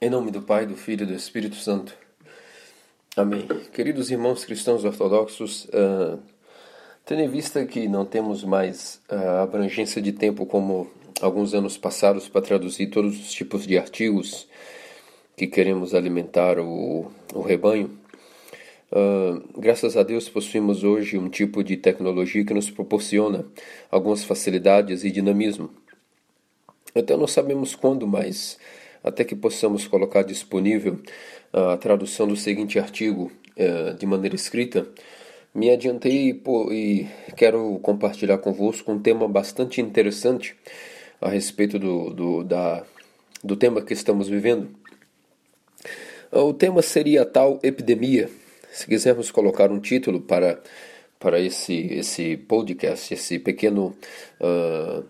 Em nome do Pai, do Filho e do Espírito Santo. Amém. Queridos irmãos cristãos ortodoxos, uh, tendo em vista que não temos mais a abrangência de tempo como alguns anos passados para traduzir todos os tipos de artigos que queremos alimentar o, o rebanho, uh, graças a Deus possuímos hoje um tipo de tecnologia que nos proporciona algumas facilidades e dinamismo. Então não sabemos quando mais até que possamos colocar disponível a tradução do seguinte artigo eh, de maneira escrita, me adiantei e quero compartilhar convosco um tema bastante interessante a respeito do, do, da, do tema que estamos vivendo. O tema seria a tal epidemia. Se quisermos colocar um título para, para esse, esse podcast, esse pequeno uh,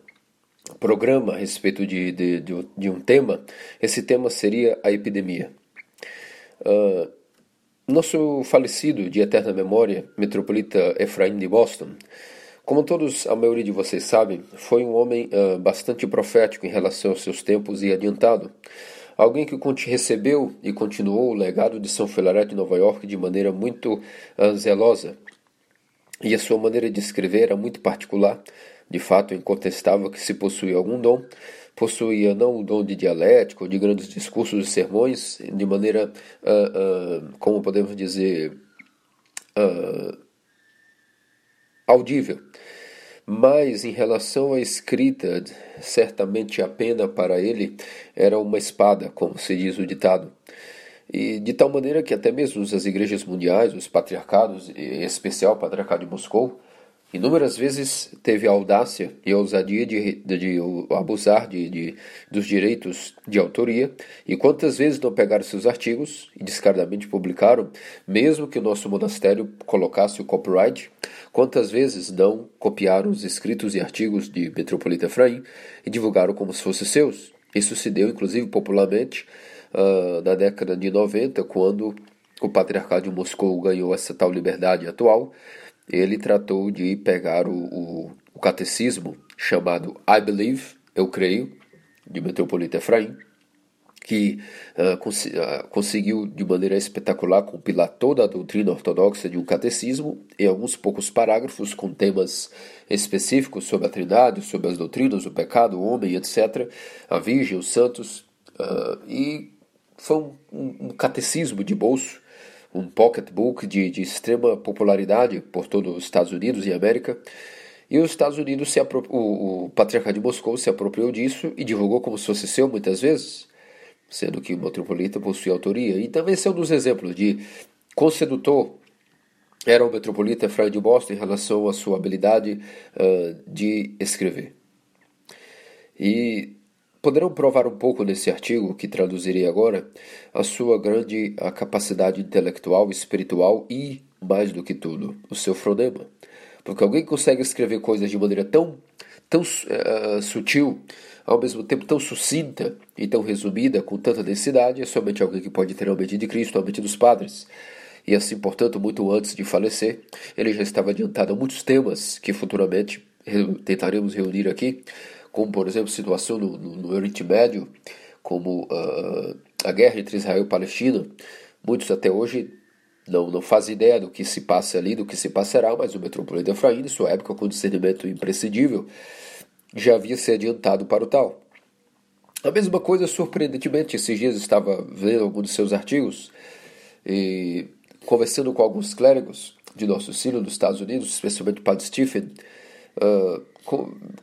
programa a respeito de, de, de, de, um tema, esse tema seria a epidemia. Uh, nosso falecido de eterna memória, metropolita Efraim de Boston, como todos, a maioria de vocês sabem, foi um homem uh, bastante profético em relação aos seus tempos e adiantado. Alguém que recebeu e continuou o legado de São Filareto de Nova York de maneira muito uh, zelosa. E a sua maneira de escrever era muito particular, de fato, incontestável que se possuía algum dom, possuía não o dom de dialética ou de grandes discursos e sermões, de maneira, uh, uh, como podemos dizer, uh, audível. Mas em relação à escrita, certamente a pena para ele era uma espada, como se diz o ditado. E de tal maneira que até mesmo as igrejas mundiais, os patriarcados, em especial o patriarcado de Moscou, Inúmeras vezes teve a audácia e a ousadia de, de, de abusar de, dos direitos de autoria, e quantas vezes não pegaram seus artigos e descaradamente publicaram, mesmo que o nosso monastério colocasse o copyright, quantas vezes não copiaram os escritos e artigos de Metropolita Efraim e divulgaram como se fossem seus. Isso se deu, inclusive, popularmente uh, na década de 90, quando o Patriarcado de Moscou ganhou essa tal liberdade atual ele tratou de pegar o, o, o catecismo chamado I Believe, Eu Creio, de Metropolita Efraim, que uh, cons uh, conseguiu de maneira espetacular compilar toda a doutrina ortodoxa de um catecismo em alguns poucos parágrafos com temas específicos sobre a Trindade, sobre as doutrinas, o pecado, o homem, etc., a Virgem, os santos, uh, e foi um, um, um catecismo de bolso um pocketbook de, de extrema popularidade por todos os Estados Unidos e América. E os Estados Unidos, se o, o Patriarcado de Moscou se apropriou disso e divulgou como se fosse seu muitas vezes, sendo que o Metropolita possui autoria. E também esse é dos exemplos de quão sedutor era o Metropolita Efraim de Boston em relação à sua habilidade uh, de escrever. E Poderão provar um pouco nesse artigo, que traduzirei agora, a sua grande a capacidade intelectual, espiritual e, mais do que tudo, o seu fronema. Porque alguém consegue escrever coisas de maneira tão, tão uh, sutil, ao mesmo tempo tão sucinta e tão resumida, com tanta densidade, é somente alguém que pode ter a mente de Cristo, a mente dos padres. E assim, portanto, muito antes de falecer, ele já estava adiantado a muitos temas que futuramente tentaremos reunir aqui como por exemplo situação no, no, no Oriente Médio, como uh, a guerra entre Israel e Palestina. Muitos até hoje não, não fazem ideia do que se passa ali, do que se passará, mas o metropolita Efraim, em sua época, com discernimento imprescindível, já havia se adiantado para o tal. A mesma coisa, surpreendentemente, esses dias estava vendo alguns de seus artigos e conversando com alguns clérigos de nosso sino dos Estados Unidos, especialmente o padre Stephen, uh,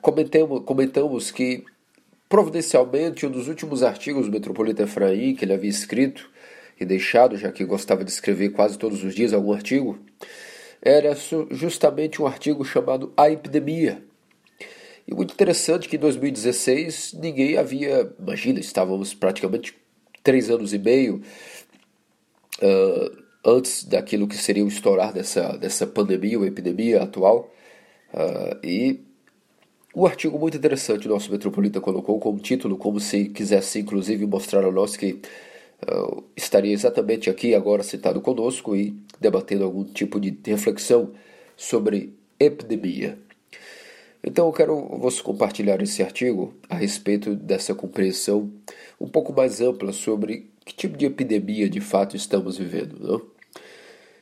comentamos, comentamos que, providencialmente, um dos últimos artigos do Metropolita Efraim que ele havia escrito e deixado, já que gostava de escrever quase todos os dias algum artigo, era justamente um artigo chamado A Epidemia. E muito interessante que em 2016 ninguém havia, imagina, estávamos praticamente três anos e meio uh, antes daquilo que seria o estourar dessa, dessa pandemia ou epidemia atual, uh, e um artigo muito interessante o nosso Metropolita colocou como título, como se quisesse inclusive mostrar a nós que uh, estaria exatamente aqui agora sentado conosco e debatendo algum tipo de reflexão sobre epidemia. Então eu quero vos compartilhar esse artigo a respeito dessa compreensão um pouco mais ampla sobre que tipo de epidemia de fato estamos vivendo. Não?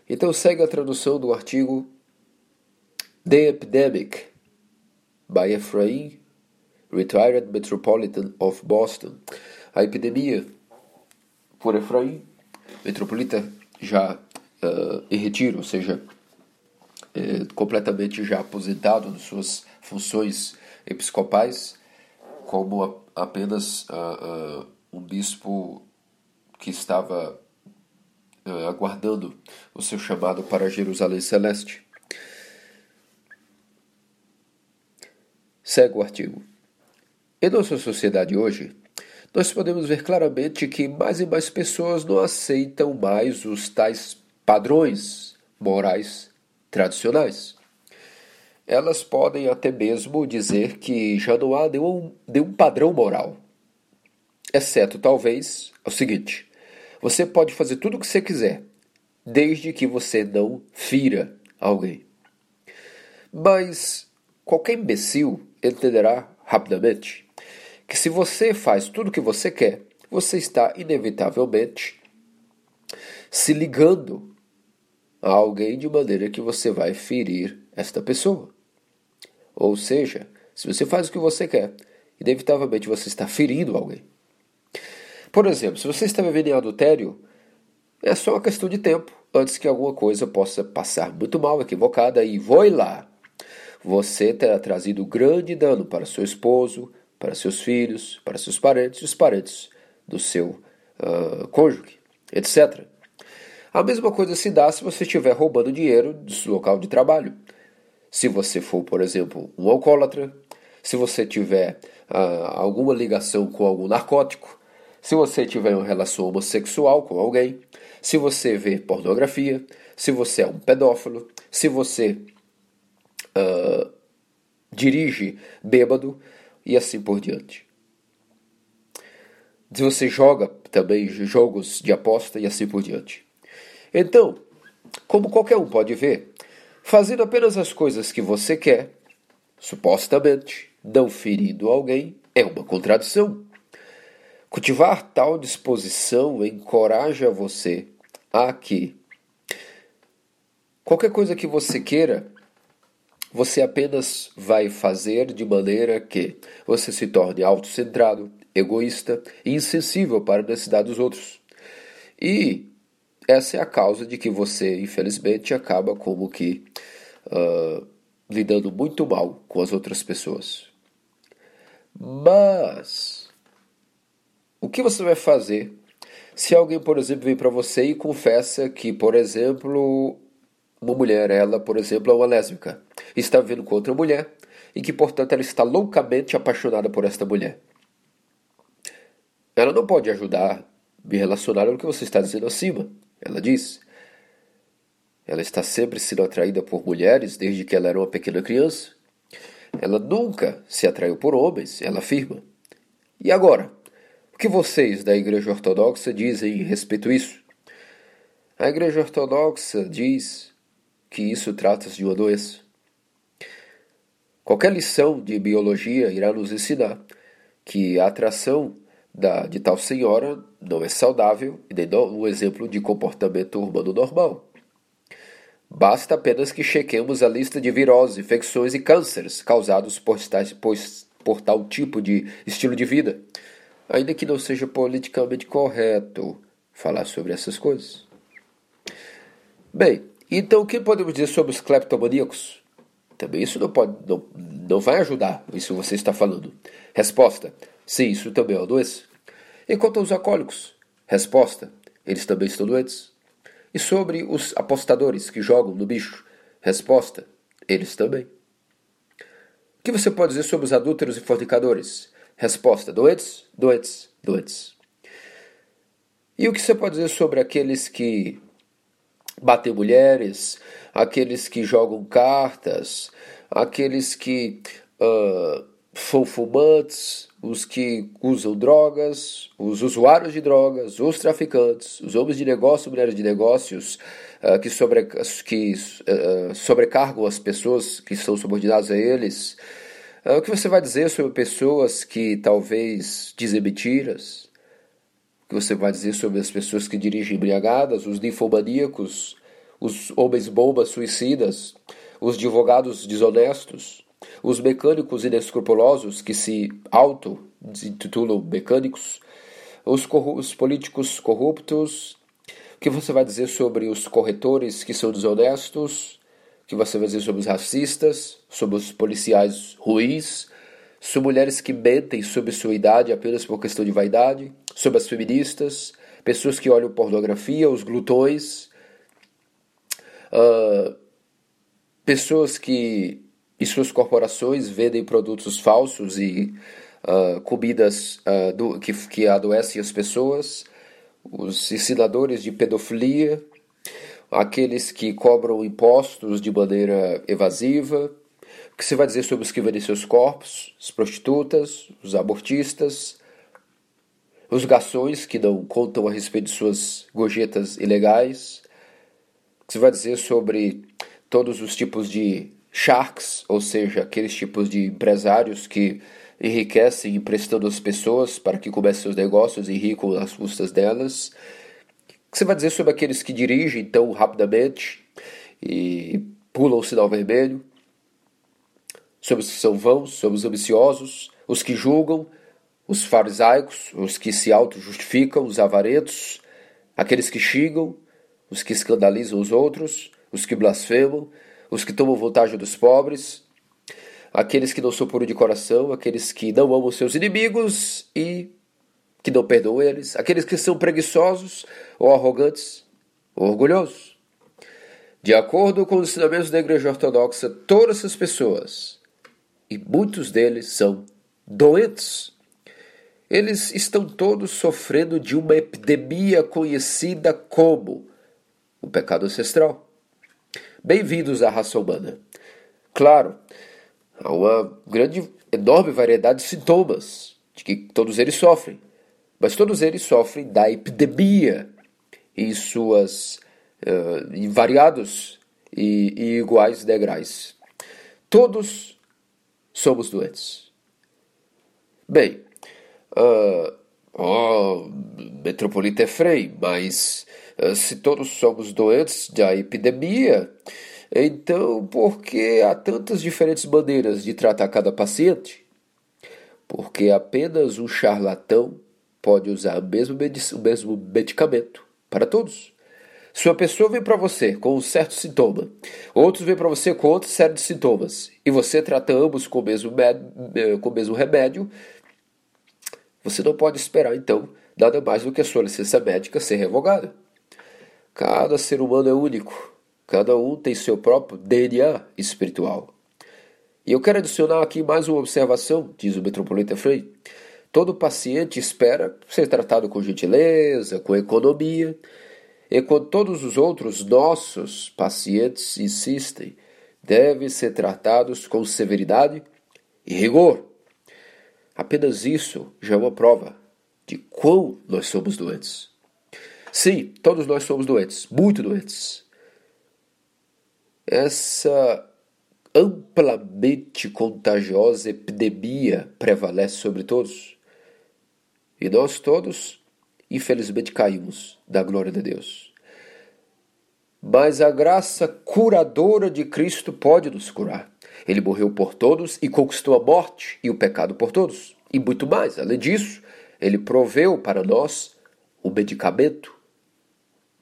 Então segue a tradução do artigo The Epidemic by Ephraim, Retired Metropolitan of Boston. A epidemia por Efraim, metropolita já uh, em retiro, ou seja, é, completamente já aposentado de suas funções episcopais, como a, apenas uh, uh, um bispo que estava uh, aguardando o seu chamado para Jerusalém Celeste. Segue o artigo. Em nossa sociedade hoje, nós podemos ver claramente que mais e mais pessoas não aceitam mais os tais padrões morais tradicionais. Elas podem até mesmo dizer que já não há nenhum, nenhum padrão moral, exceto talvez o seguinte: você pode fazer tudo o que você quiser, desde que você não fira alguém. Mas qualquer imbecil entenderá rapidamente que se você faz tudo o que você quer, você está inevitavelmente se ligando a alguém de maneira que você vai ferir esta pessoa. Ou seja, se você faz o que você quer, inevitavelmente você está ferindo alguém. Por exemplo, se você está vivendo em adultério, é só uma questão de tempo antes que alguma coisa possa passar muito mal, equivocada, e voe lá. Você terá trazido grande dano para seu esposo, para seus filhos, para seus parentes e os parentes do seu uh, cônjuge, etc. A mesma coisa se dá se você estiver roubando dinheiro do seu local de trabalho. Se você for, por exemplo, um alcoólatra, se você tiver uh, alguma ligação com algum narcótico, se você tiver uma relação homossexual com alguém, se você vê pornografia, se você é um pedófilo, se você uh, dirige bêbado e assim por diante. Se você joga também jogos de aposta e assim por diante. Então, como qualquer um pode ver, fazendo apenas as coisas que você quer, supostamente, não ferindo alguém, é uma contradição. Cultivar tal disposição encoraja você a que qualquer coisa que você queira, você apenas vai fazer de maneira que você se torne autocentrado, egoísta e insensível para a necessidade dos outros. E essa é a causa de que você, infelizmente, acaba como que uh, lidando muito mal com as outras pessoas. Mas o que você vai fazer se alguém, por exemplo, vem para você e confessa que, por exemplo, uma mulher, ela, por exemplo, é uma lésbica, está vivendo com outra mulher e que, portanto, ela está loucamente apaixonada por esta mulher? Ela não pode ajudar me relacionar ao que você está dizendo acima. Ela diz. Ela está sempre sendo atraída por mulheres desde que ela era uma pequena criança. Ela nunca se atraiu por homens, ela afirma. E agora? O que vocês da Igreja Ortodoxa dizem a respeito disso? A Igreja Ortodoxa diz que isso trata-se de uma doença. Qualquer lição de biologia irá nos ensinar que a atração da, de tal senhora não é saudável e nem um exemplo de comportamento humano normal. Basta apenas que chequemos a lista de viroses, infecções e cânceres causados por, por, por tal tipo de estilo de vida ainda que não seja politicamente correto falar sobre essas coisas. Bem, então o que podemos dizer sobre os cleptomaníacos? Também isso não pode, não, não vai ajudar, isso você está falando. Resposta: sim, isso também é uma doença. E quanto aos alcoólicos? Resposta: eles também estão doentes. E sobre os apostadores que jogam no bicho? Resposta: eles também. O que você pode dizer sobre os adúlteros e fornicadores? Resposta: doentes, doentes, doentes. E o que você pode dizer sobre aqueles que batem mulheres, aqueles que jogam cartas, aqueles que uh, são fumantes, os que usam drogas, os usuários de drogas, os traficantes, os homens de negócio, mulheres de negócios, uh, que, sobre, que uh, sobrecargam as pessoas que são subordinadas a eles, ah, o que você vai dizer sobre pessoas que talvez dizem mentiras? Que você vai dizer sobre as pessoas que dirigem embriagadas, os ninfomaníacos, os homens bombas suicidas, os advogados desonestos, os mecânicos inescrupulosos que se auto-intitulam mecânicos, os, os políticos corruptos, o que você vai dizer sobre os corretores que são desonestos, o que você vai dizer sobre os racistas, sobre os policiais ruins, sobre mulheres que mentem sobre sua idade apenas por questão de vaidade, sobre as feministas, pessoas que olham pornografia, os glutões, uh, pessoas que em suas corporações vendem produtos falsos e uh, comidas uh, do, que, que adoecem as pessoas, os ensinadores de pedofilia, aqueles que cobram impostos de maneira evasiva, o que se vai dizer sobre os que vendem seus corpos, as prostitutas, os abortistas, os garçons que não contam a respeito de suas gorjetas ilegais, o que se vai dizer sobre todos os tipos de sharks, ou seja, aqueles tipos de empresários que enriquecem emprestando as pessoas para que comecem seus negócios e ricam às custas delas. O que você vai dizer sobre aqueles que dirigem tão rapidamente e pulam o sinal vermelho? Sobre os que são vãos, sobre os ambiciosos, os que julgam, os farisaicos, os que se auto-justificam, os avarentos, aqueles que xingam, os que escandalizam os outros, os que blasfemam, os que tomam vantagem dos pobres, aqueles que não são puros de coração, aqueles que não amam seus inimigos e que não perdoam eles, aqueles que são preguiçosos ou arrogantes ou orgulhosos. De acordo com os ensinamentos da Igreja Ortodoxa, todas essas pessoas e muitos deles são doentes. Eles estão todos sofrendo de uma epidemia conhecida como o pecado ancestral. Bem-vindos à raça humana. Claro, há uma grande, enorme variedade de sintomas de que todos eles sofrem, mas todos eles sofrem da epidemia em suas uh, variados e, e iguais degraus. Todos somos doentes. Bem, uh, oh, Metropolita Efraim, mas uh, se todos somos doentes da epidemia, então por que há tantas diferentes maneiras de tratar cada paciente? Porque apenas um charlatão pode usar o mesmo, o mesmo medicamento para todos. Se uma pessoa vem para você com um certo sintoma, outros vêm para você com outro série de sintomas, e você trata ambos com o mesmo, eh, com o mesmo remédio, você não pode esperar, então, nada mais do que a sua licença médica ser revogada. Cada ser humano é único, cada um tem seu próprio DNA espiritual. E eu quero adicionar aqui mais uma observação, diz o metropolita Frei. Todo paciente espera ser tratado com gentileza, com economia, e quando todos os outros nossos pacientes insistem, devem ser tratados com severidade e rigor. Apenas isso já é uma prova de quão nós somos doentes. Sim, todos nós somos doentes, muito doentes. Essa amplamente contagiosa epidemia prevalece sobre todos. E nós todos infelizmente caímos da glória de Deus. Mas a graça curadora de Cristo pode nos curar. Ele morreu por todos e conquistou a morte e o pecado por todos. E muito mais, além disso, ele proveu para nós o medicamento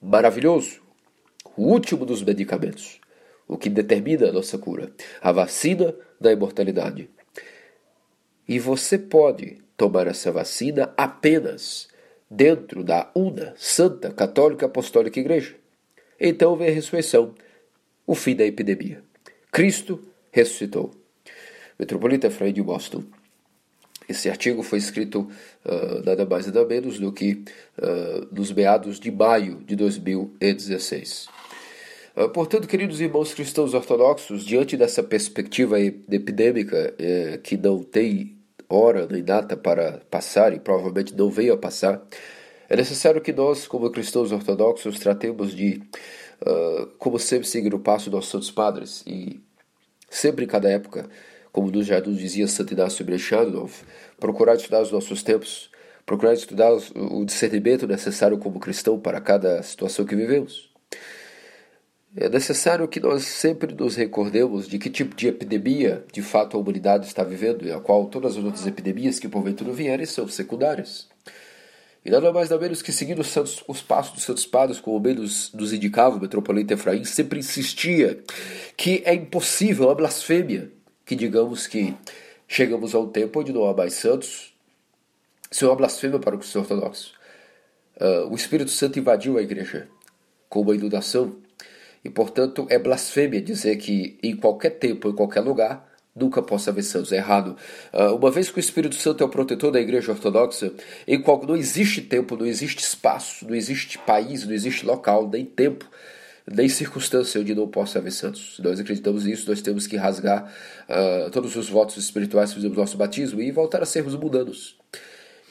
maravilhoso, o último dos medicamentos, o que determina a nossa cura, a vacina da imortalidade. E você pode tomar essa vacina apenas dentro da una, santa, católica, apostólica igreja. Então vem a ressurreição, o fim da epidemia. Cristo ressuscitou. Metropolita Efraim de Boston. Esse artigo foi escrito uh, nada mais nada menos do que uh, nos meados de maio de 2016. Uh, portanto, queridos irmãos cristãos ortodoxos, diante dessa perspectiva epidêmica eh, que não tem hora nem data para passar e provavelmente não veio a passar, é necessário que nós, como cristãos ortodoxos, tratemos de, uh, como sempre, seguir o passo dos santos padres e sempre em cada época, como já nos dizia Santo Inácio Brechanov, procurar estudar os nossos tempos, procurar estudar o discernimento necessário como cristão para cada situação que vivemos. É necessário que nós sempre nos recordemos de que tipo de epidemia de fato a humanidade está vivendo, e a qual todas as outras epidemias que porventura vierem são secundárias. E nada mais nada menos que seguindo os, santos, os passos dos santos padres, como bem nos, indicava o metropolita Efraim, sempre insistia que é impossível, a blasfêmia, que digamos que chegamos a um tempo onde não há mais santos. Isso é uma blasfêmia para o cristão ortodoxo. Uh, o Espírito Santo invadiu a igreja com uma inundação, e portanto é blasfêmia dizer que em qualquer tempo, em qualquer lugar, Nunca possa haver santos, é errado. Uh, uma vez que o Espírito Santo é o protetor da Igreja Ortodoxa, em qual não existe tempo, não existe espaço, não existe país, não existe local, nem tempo, nem circunstância onde não possa haver santos. Se nós acreditamos nisso, nós temos que rasgar uh, todos os votos espirituais que fizemos no nosso batismo e voltar a sermos mundanos.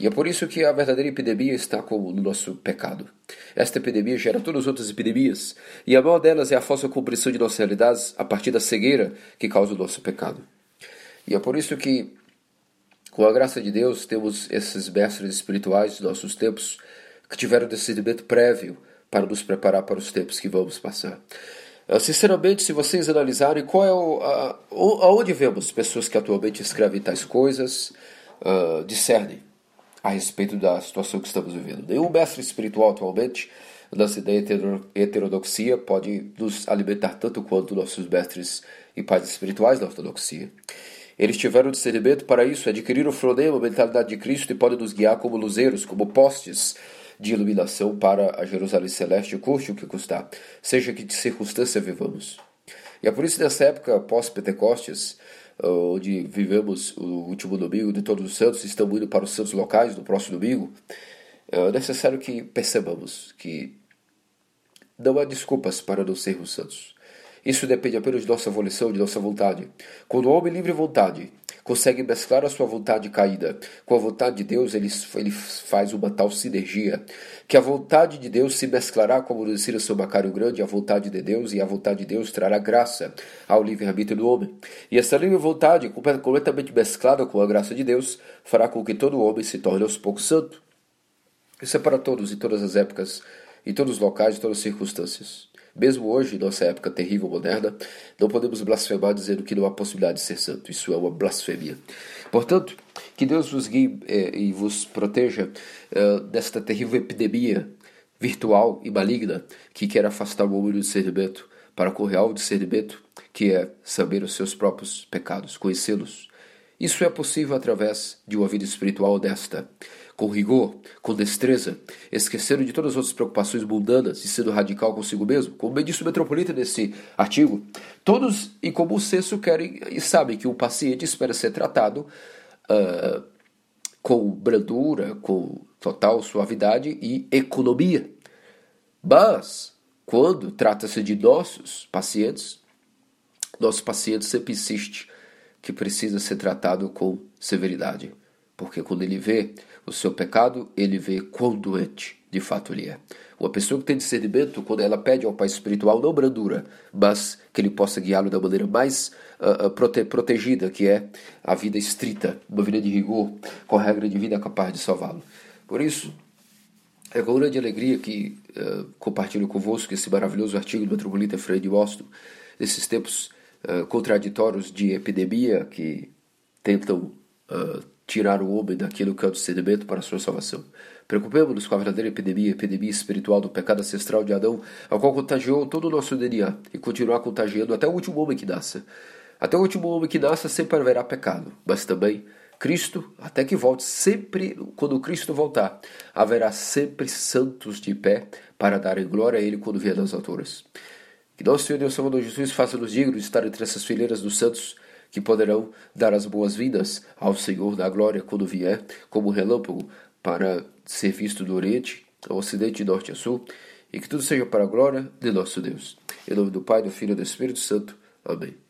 E é por isso que a verdadeira epidemia está no nosso pecado. Esta epidemia gera todas as outras epidemias, e a maior delas é a falsa compreensão de nossas realidades a partir da cegueira que causa o nosso pecado. E é por isso que, com a graça de Deus, temos esses mestres espirituais de nossos tempos que tiveram discernimento prévio para nos preparar para os tempos que vamos passar. Ah, sinceramente, se vocês analisarem qual é o, a, aonde vemos pessoas que atualmente escrevem tais coisas, uh, discernem a respeito da situação que estamos vivendo. Nenhum mestre espiritual atualmente, nossa ideia heterodoxia, pode nos alimentar tanto quanto nossos mestres e pais espirituais da ortodoxia. Eles tiveram discernimento para isso, adquiriram o fronema, a mentalidade de Cristo e podem nos guiar como luzeiros, como postes de iluminação para a Jerusalém Celeste, custe o que custar, seja que circunstância vivamos. E é por isso, nessa época pós-Pentecostes, onde vivemos o último domingo de Todos os Santos, estamos indo para os santos locais no próximo domingo, é necessário que percebamos que não há desculpas para não sermos santos. Isso depende apenas de nossa volição, de nossa vontade. Quando o homem livre vontade consegue mesclar a sua vontade caída com a vontade de Deus, ele, ele faz uma tal sinergia, que a vontade de Deus se mesclará, como nos ensina São Macário Grande, a vontade de Deus, e a vontade de Deus trará graça ao livre-arbítrio do homem. E essa livre vontade, completamente mesclada com a graça de Deus, fará com que todo homem se torne aos poucos santo. Isso é para todos, em todas as épocas, em todos os locais, em todas as circunstâncias. Mesmo hoje, em nossa época terrível moderna, não podemos blasfemar dizendo que não há possibilidade de ser santo. Isso é uma blasfêmia. Portanto, que Deus vos guie eh, e vos proteja eh, desta terrível epidemia virtual e maligna que quer afastar o homem do discernimento para o real discernimento, que é saber os seus próprios pecados, conhecê-los. Isso é possível através de uma vida espiritual honesta com rigor, com destreza, esquecendo de todas as outras preocupações mundanas e sendo radical consigo mesmo, como bem disse o Metropolita nesse artigo, todos em comum senso querem e sabem que o paciente espera ser tratado uh, com brandura, com total suavidade e economia. Mas, quando trata-se de nossos pacientes, nosso paciente sempre insiste que precisa ser tratado com severidade, porque quando ele vê o seu pecado, ele vê quão doente de fato ele é. Uma pessoa que tem discernimento, quando ela pede ao Pai espiritual, não brandura, mas que ele possa guiá-lo da maneira mais uh, prote protegida, que é a vida estrita, uma vida de rigor, com a regra de vida capaz de salvá-lo. Por isso, é com grande alegria que uh, compartilho convosco esse maravilhoso artigo do metropolita de Boston, nesses tempos contraditórios de epidemia que tentam tirar o homem daquilo que é o discernimento para a sua salvação. Preocupemos-nos com a verdadeira epidemia, epidemia espiritual do pecado ancestral de Adão, ao qual contagiou todo o nosso DNA e continuará contagiando até o último homem que nasça. Até o último homem que nasça sempre haverá pecado, mas também Cristo, até que volte, sempre, quando Cristo voltar, haverá sempre santos de pé para darem glória a Ele quando vier nas alturas. Que nosso Senhor Deus Salvador Jesus faça-nos dignos de estar entre essas fileiras dos santos que poderão dar as boas-vindas ao Senhor da glória quando vier, como relâmpago, para ser visto do Oriente, ao Ocidente, Norte a Sul, e que tudo seja para a glória de nosso Deus. Em nome do Pai, do Filho e do Espírito Santo. Amém.